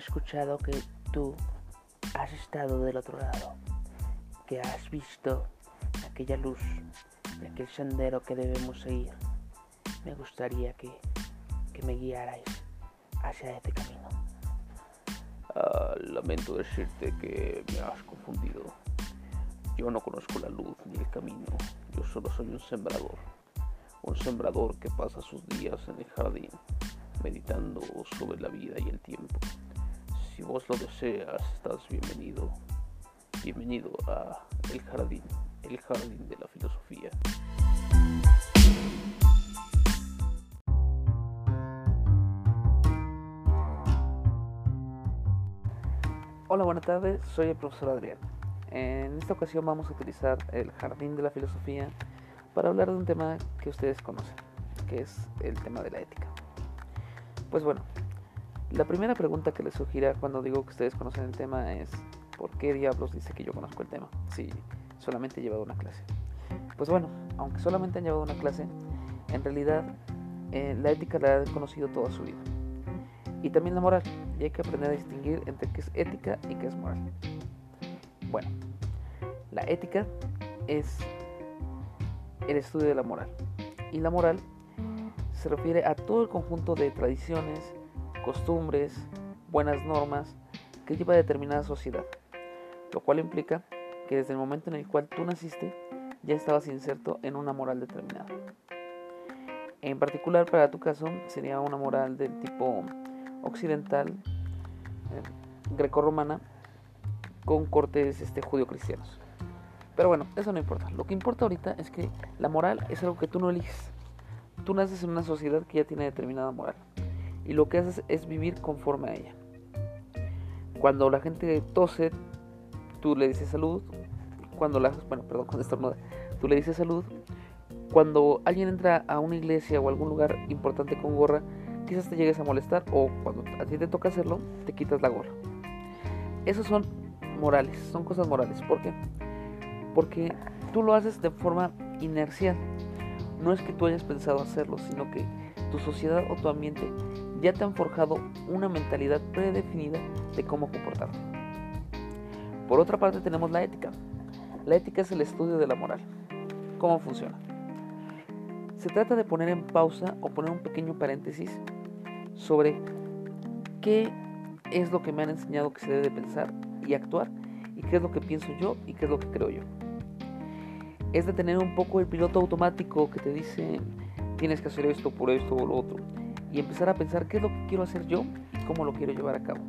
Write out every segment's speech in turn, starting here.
escuchado que tú has estado del otro lado, que has visto aquella luz de aquel sendero que debemos seguir. Me gustaría que, que me guiarais hacia este camino. Ah, lamento decirte que me has confundido. Yo no conozco la luz ni el camino. Yo solo soy un sembrador. Un sembrador que pasa sus días en el jardín, meditando sobre la vida y el tiempo. Si vos lo deseas, estás bienvenido. Bienvenido a el jardín, el jardín de la filosofía. Hola, buenas tardes, soy el profesor Adrián. En esta ocasión vamos a utilizar el jardín de la filosofía para hablar de un tema que ustedes conocen, que es el tema de la ética. Pues bueno, la primera pregunta que les surgirá cuando digo que ustedes conocen el tema es ¿por qué diablos dice que yo conozco el tema? Si solamente he llevado una clase. Pues bueno, aunque solamente han llevado una clase, en realidad eh, la ética la han conocido toda su vida y también la moral. Y hay que aprender a distinguir entre qué es ética y qué es moral. Bueno, la ética es el estudio de la moral. Y la moral se refiere a todo el conjunto de tradiciones, costumbres, buenas normas que lleva determinada sociedad. Lo cual implica que desde el momento en el cual tú naciste ya estabas inserto en una moral determinada. En particular para tu caso sería una moral del tipo occidental eh, grecorromana con cortes este, judio-cristianos. Pero bueno, eso no importa. Lo que importa ahorita es que la moral es algo que tú no eliges. Tú naces en una sociedad que ya tiene determinada moral. Y lo que haces es vivir conforme a ella. Cuando la gente tose, tú le dices salud. Cuando la, bueno, perdón, con estornuda, tú le dices salud. Cuando alguien entra a una iglesia o algún lugar importante con gorra, quizás te llegues a molestar o cuando a ti te toca hacerlo, te quitas la gorra. Esos son morales, son cosas morales. ¿Por qué? Porque tú lo haces de forma inercial. No es que tú hayas pensado hacerlo, sino que tu sociedad o tu ambiente ya te han forjado una mentalidad predefinida de cómo comportarte. Por otra parte tenemos la ética. La ética es el estudio de la moral. ¿Cómo funciona? Se trata de poner en pausa o poner un pequeño paréntesis sobre qué es lo que me han enseñado que se debe pensar y actuar y qué es lo que pienso yo y qué es lo que creo yo. Es de tener un poco el piloto automático que te dice tienes que hacer esto por esto o lo otro y empezar a pensar qué es lo que quiero hacer yo y cómo lo quiero llevar a cabo.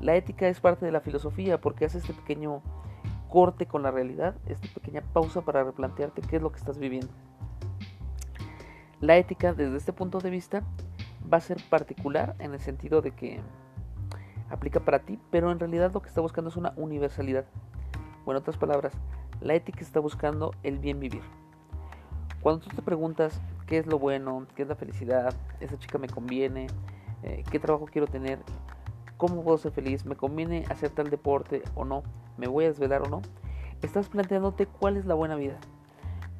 La ética es parte de la filosofía porque hace este pequeño corte con la realidad, esta pequeña pausa para replantearte qué es lo que estás viviendo. La ética desde este punto de vista va a ser particular en el sentido de que aplica para ti, pero en realidad lo que está buscando es una universalidad. O en otras palabras, la ética está buscando el bien vivir. Cuando tú te preguntas qué es lo bueno, qué es la felicidad, esa chica me conviene, eh, qué trabajo quiero tener, cómo puedo ser feliz, me conviene hacer tal deporte o no, me voy a desvelar o no, estás planteándote cuál es la buena vida,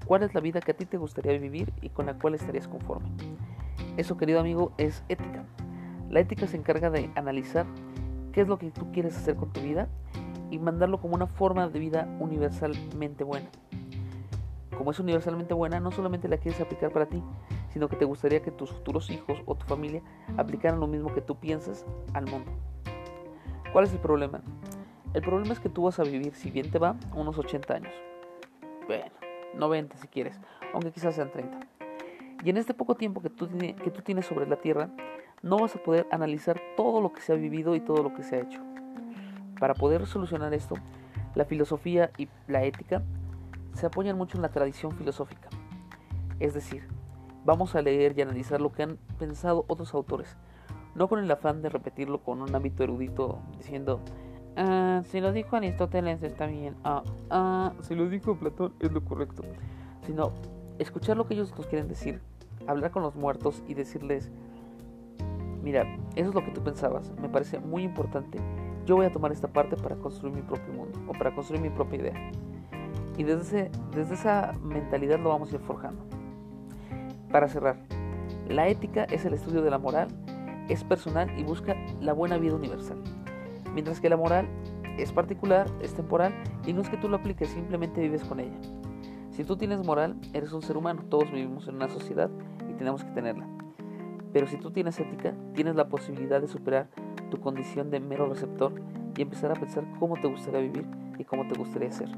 cuál es la vida que a ti te gustaría vivir y con la cual estarías conforme. Eso, querido amigo, es ética. La ética se encarga de analizar qué es lo que tú quieres hacer con tu vida y mandarlo como una forma de vida universalmente buena. Como es universalmente buena, no solamente la quieres aplicar para ti, sino que te gustaría que tus futuros hijos o tu familia aplicaran lo mismo que tú piensas al mundo. ¿Cuál es el problema? El problema es que tú vas a vivir, si bien te va, unos 80 años. Bueno, 90 si quieres, aunque quizás sean 30. Y en este poco tiempo que tú, tienes sobre la Tierra, no vas a poder analizar todo lo que se ha vivido y todo lo que se ha hecho. Para poder solucionar esto, la filosofía y la ética se apoyan mucho en la tradición filosófica. Es decir, vamos a leer y analizar lo que han pensado otros autores, no con el afán de repetirlo con un ámbito erudito diciendo, ah, si lo dijo Aristóteles está bien, ah, ah, si lo dijo Platón es lo correcto, sino escuchar lo que ellos nos quieren decir hablar con los muertos y decirles, mira, eso es lo que tú pensabas, me parece muy importante, yo voy a tomar esta parte para construir mi propio mundo o para construir mi propia idea. Y desde, desde esa mentalidad lo vamos a ir forjando. Para cerrar, la ética es el estudio de la moral es personal y busca la buena vida universal, mientras que la moral es particular, es temporal y no es que tú lo apliques, simplemente vives con ella. Si tú tienes moral, eres un ser humano, todos vivimos en una sociedad y tenemos que tenerla. Pero si tú tienes ética, tienes la posibilidad de superar tu condición de mero receptor y empezar a pensar cómo te gustaría vivir y cómo te gustaría ser.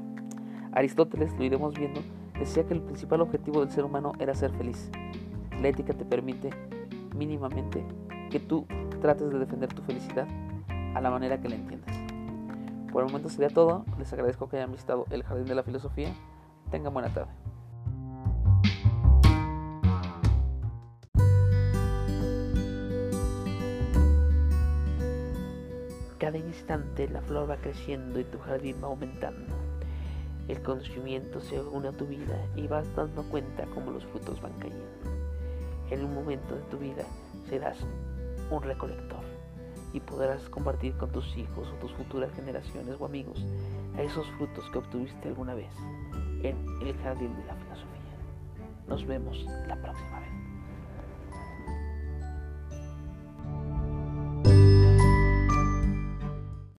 Aristóteles, lo iremos viendo, decía que el principal objetivo del ser humano era ser feliz. La ética te permite mínimamente que tú trates de defender tu felicidad a la manera que la entiendas. Por el momento sería todo. Les agradezco que hayan visitado el Jardín de la Filosofía. Tengan buena tarde. Cada instante la flor va creciendo y tu jardín va aumentando. El conocimiento se une a tu vida y vas dando cuenta cómo los frutos van cayendo. En un momento de tu vida serás un recolector y podrás compartir con tus hijos o tus futuras generaciones o amigos a esos frutos que obtuviste alguna vez en el jardín de la filosofía. Nos vemos la próxima vez.